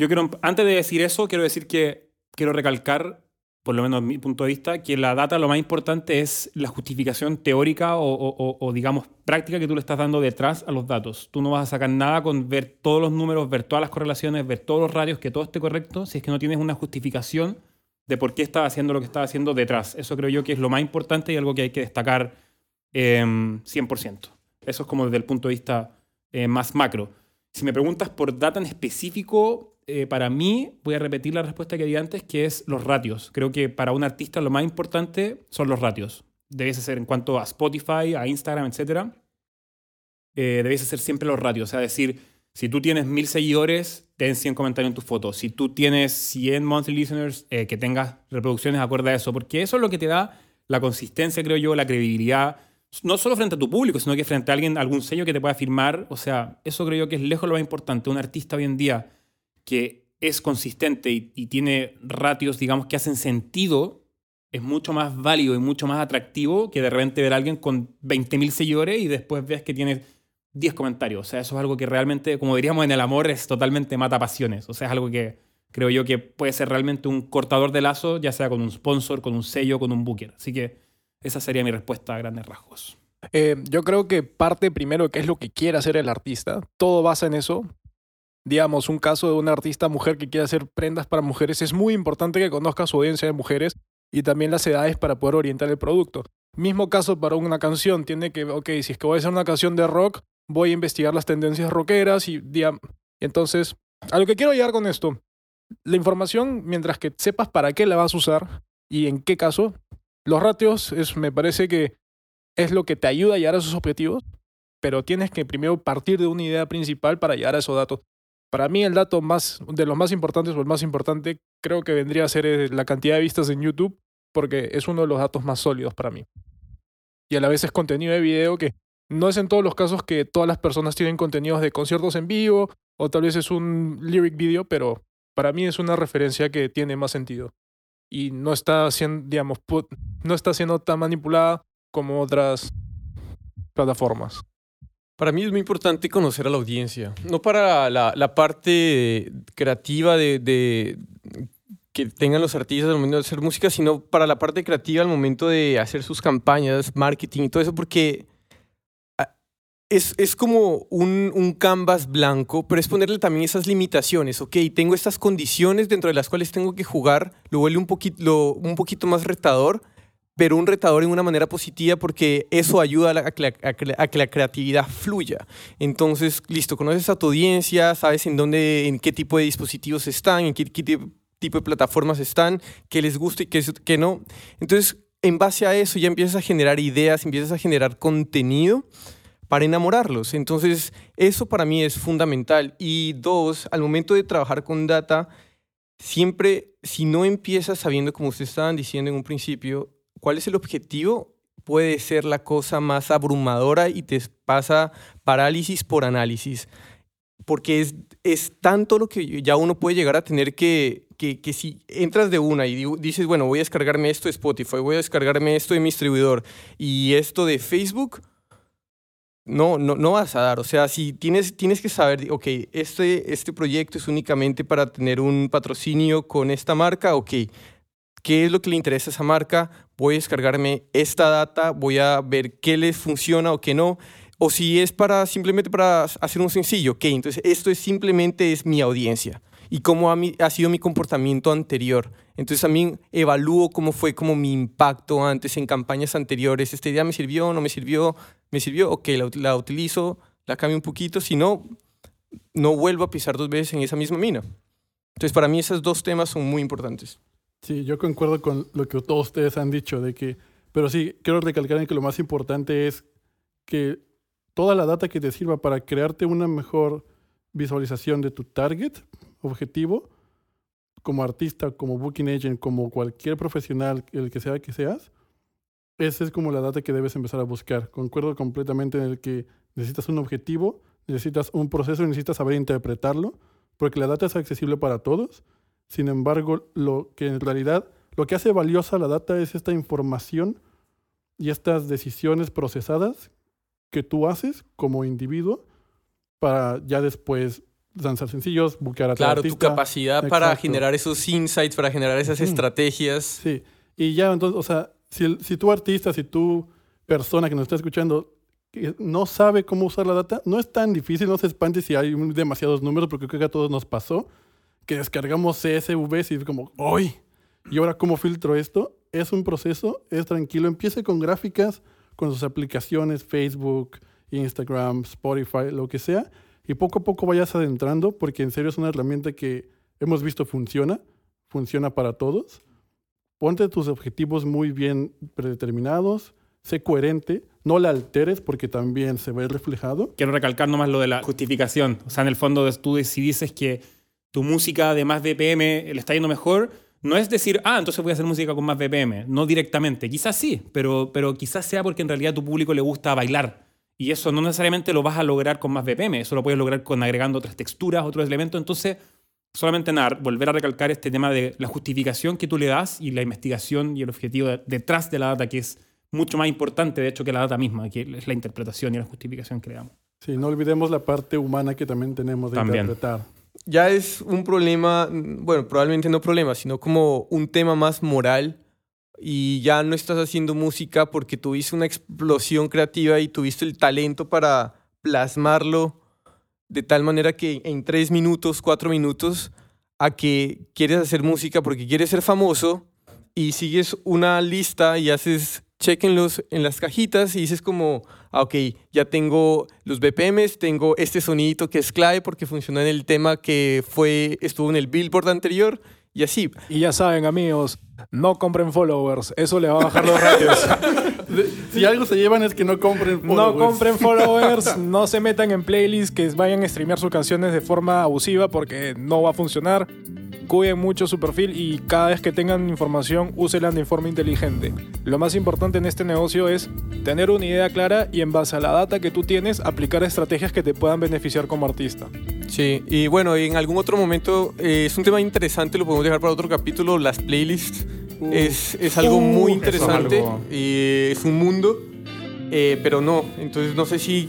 yo quiero, antes de decir eso, quiero decir que quiero recalcar, por lo menos mi punto de vista, que la data lo más importante es la justificación teórica o, o, digamos, práctica que tú le estás dando detrás a los datos. Tú no vas a sacar nada con ver todos los números, ver todas las correlaciones, ver todos los radios, que todo esté correcto, si es que no tienes una justificación de por qué estás haciendo lo que estás haciendo detrás. Eso creo yo que es lo más importante y algo que hay que destacar eh, 100%. Eso es como desde el punto de vista eh, más macro. Si me preguntas por data en específico, eh, para mí, voy a repetir la respuesta que di antes, que es los ratios. Creo que para un artista lo más importante son los ratios. Debes hacer en cuanto a Spotify, a Instagram, etc. Eh, debes hacer siempre los ratios. O sea, decir, si tú tienes mil seguidores, ten 100 comentarios en tus fotos. Si tú tienes 100 monthly listeners, eh, que tengas reproducciones acorde a eso. Porque eso es lo que te da la consistencia, creo yo, la credibilidad no solo frente a tu público, sino que frente a alguien, algún sello que te pueda firmar. O sea, eso creo yo que es lejos lo más importante. Un artista hoy en día que es consistente y, tiene ratios, digamos, que hacen sentido, es mucho más válido y mucho más atractivo que de repente ver a alguien con 20.000 seguidores y después ves que tiene 10 comentarios. O sea, eso es algo que realmente, como diríamos en el amor, es totalmente mata pasiones. O sea, es algo que creo yo que puede ser realmente un cortador de lazo, ya sea con un sponsor, con un sello, con un booker. Así que esa sería mi respuesta a grandes rasgos. Eh, yo creo que parte primero de qué es lo que quiere hacer el artista. Todo basa en eso digamos, un caso de una artista mujer que quiere hacer prendas para mujeres, es muy importante que conozca su audiencia de mujeres y también las edades para poder orientar el producto. Mismo caso para una canción, tiene que, ok, si es que voy a hacer una canción de rock, voy a investigar las tendencias rockeras y, digamos, entonces, a lo que quiero llegar con esto, la información, mientras que sepas para qué la vas a usar y en qué caso, los ratios es, me parece que es lo que te ayuda a llegar a esos objetivos, pero tienes que primero partir de una idea principal para llegar a esos datos. Para mí el dato más, de los más importantes o el más importante creo que vendría a ser eh, la cantidad de vistas en YouTube, porque es uno de los datos más sólidos para mí. Y a la vez es contenido de video que no es en todos los casos que todas las personas tienen contenidos de conciertos en vivo o tal vez es un lyric video, pero para mí es una referencia que tiene más sentido. Y no está siendo, digamos, no está siendo tan manipulada como otras plataformas. Para mí es muy importante conocer a la audiencia, no para la, parte creativa de, de, que tengan los artistas al momento de hacer música, sino para la parte creativa al momento de hacer sus campañas, marketing y todo eso, porque ah, es, es como un, un, canvas blanco, pero es ponerle también esas limitaciones. Ok, tengo estas condiciones dentro de las cuales tengo que jugar, lo vuelve un, poquito, un poquito más retador, pero un retador en una manera positiva porque eso ayuda a, que, la, creatividad fluya. Entonces, listo, conoces a tu audiencia, sabes en dónde, en qué tipo de dispositivos están, en qué, tipo de plataformas están, qué les gusta y qué, qué no. Entonces, en base a eso ya empiezas a generar ideas, empiezas a generar contenido para enamorarlos. Entonces, eso para mí es fundamental. Y dos, al momento de trabajar con data, siempre, si no empiezas sabiendo, como ustedes estaban diciendo en un principio, cuál es el objetivo, puede ser la cosa más abrumadora y te pasa parálisis por análisis. Porque es, es tanto lo que ya uno puede llegar a tener que, que, que, si entras de una y dices, bueno, voy a descargarme esto de Spotify, voy a descargarme esto de mi distribuidor y esto de Facebook, no, no, no vas a dar. O sea, si tienes, tienes que saber, ok, este, este proyecto es únicamente para tener un patrocinio con esta marca, ok, qué es lo que le interesa a esa marca, voy a descargarme esta data, voy a ver qué les funciona o qué no. O si es para simplemente para hacer un sencillo, ok, entonces esto es simplemente es mi audiencia y cómo ha, ha sido mi comportamiento anterior. Entonces también evalúo cómo fue como mi impacto antes en campañas anteriores. ¿Esta idea me sirvió? ¿No me sirvió? ¿Me sirvió? Ok, la, la utilizo, la cambio un poquito. Si no, no vuelvo a pisar dos veces en esa misma mina. Entonces para mí esos dos temas son muy importantes. Sí, yo concuerdo con lo que todos ustedes han dicho, de que, pero sí, quiero recalcar en que lo más importante es que toda la data que te sirva para crearte una mejor visualización de tu target objetivo, como artista, como booking agent, como cualquier profesional, el que sea que seas, esa es como la data que debes empezar a buscar. Concuerdo completamente en el que necesitas un objetivo, necesitas un proceso y necesitas saber interpretarlo, porque la data es accesible para todos sin embargo, lo que en realidad lo que hace valiosa la data es esta información y estas decisiones procesadas que tú haces como individuo para ya después lanzar sencillos, buscar a Claro, tu capacidad para generar esos insights, para generar esas estrategias. Sí, y ya entonces, o sea, si, si tu artista, si tu persona que nos está escuchando no sabe cómo usar la data, no es tan difícil, no se espante si hay demasiados números, porque creo que a todos nos pasó que descargamos CSV y es como, ¡ay! ¿Y ahora cómo filtro esto? Es un proceso, es tranquilo. Empiece con gráficas, con sus aplicaciones, Facebook, Instagram, Spotify, lo que sea. Y poco a poco vayas adentrando, porque en serio es una herramienta que hemos visto funciona, funciona para todos. Ponte tus objetivos muy bien predeterminados, sé coherente, no la alteres porque también se ve reflejado. Quiero recalcar nomás lo de la justificación. O sea, en el fondo tú dices que tu música de más BPM le está yendo mejor, no es decir, ah, entonces voy a hacer música con más BPM. No directamente. Quizás sí, pero, pero quizás sea porque en realidad a tu público le gusta bailar. Y eso no necesariamente lo vas a lograr con más BPM, eso lo puedes lograr con agregando otras texturas, otros elementos. Entonces, solamente nada, volver a recalcar este tema de la justificación que tú le das y la investigación y el objetivo detrás de la data, que es mucho más importante, de hecho, que la data misma, que es la interpretación y la justificación que le damos. Sí, no olvidemos la parte humana que también tenemos de interpretar ya es un problema, bueno, probablemente no problema, sino como un tema más moral y ya no estás haciendo música porque tuviste una explosión creativa y tuviste el talento para plasmarlo de tal manera que en tres minutos, cuatro minutos, a que quieres hacer música porque quieres ser famoso y sigues una lista y haces chequenlos en las cajitas y dices como, ah, ok, ya tengo los BPMs, tengo este sonidito que es clave porque funciona en el tema que fue, estuvo en el billboard anterior y así. Y ya saben, amigos, no compren followers, eso le va a bajar los ratios. Si algo se llevan es que no compren No followers. compren followers, no se metan en playlists que vayan a streamear sus canciones de forma abusiva porque no va a funcionar. Cuiden mucho su perfil y cada vez que tengan información, úsenla de forma inteligente. Lo más importante en este negocio es tener una idea clara y en base a la data que tú tienes, aplicar estrategias que te puedan beneficiar como artista. Sí, y bueno, en algún otro momento eh, es un tema interesante, lo podemos dejar para otro capítulo, las playlists. es, es algo Uh, muy eso es interesante algo- y es un mundo, eh, pero no, entonces no sé si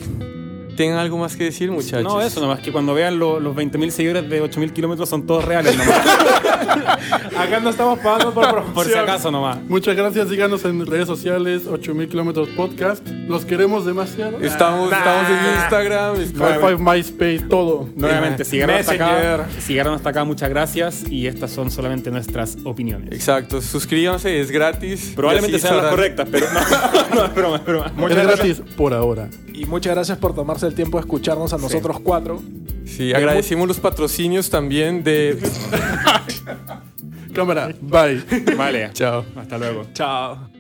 tengan algo más que decir, muchachos. No, eso nomás, que cuando vean lo- los 20.000 seguidores de 8.000 kilómetros son todos reales nomás. Acá no estamos pagando por promoción. por si acaso nomás. Muchas gracias. Síganos en redes sociales, 8000 kilómetros podcast. Los queremos demasiado. Estamos, estamos en Instagram, Five, MySpace, todo. Nuevamente, si llegaron hasta acá, Messenger. si llegaron hasta acá, muchas gracias. Y estas son solamente nuestras opiniones. Exacto, suscríbanse, es gratis. Probablemente sean las correctas, pero no, no, es broma, es broma. Muchas es gracias. gratis por ahora. Y muchas gracias por tomarse el tiempo de escucharnos a nosotros cuatro. Sí, agradecemos los patrocinios también de... Cámara, bye. Vale, Chao. hasta luego. Chao.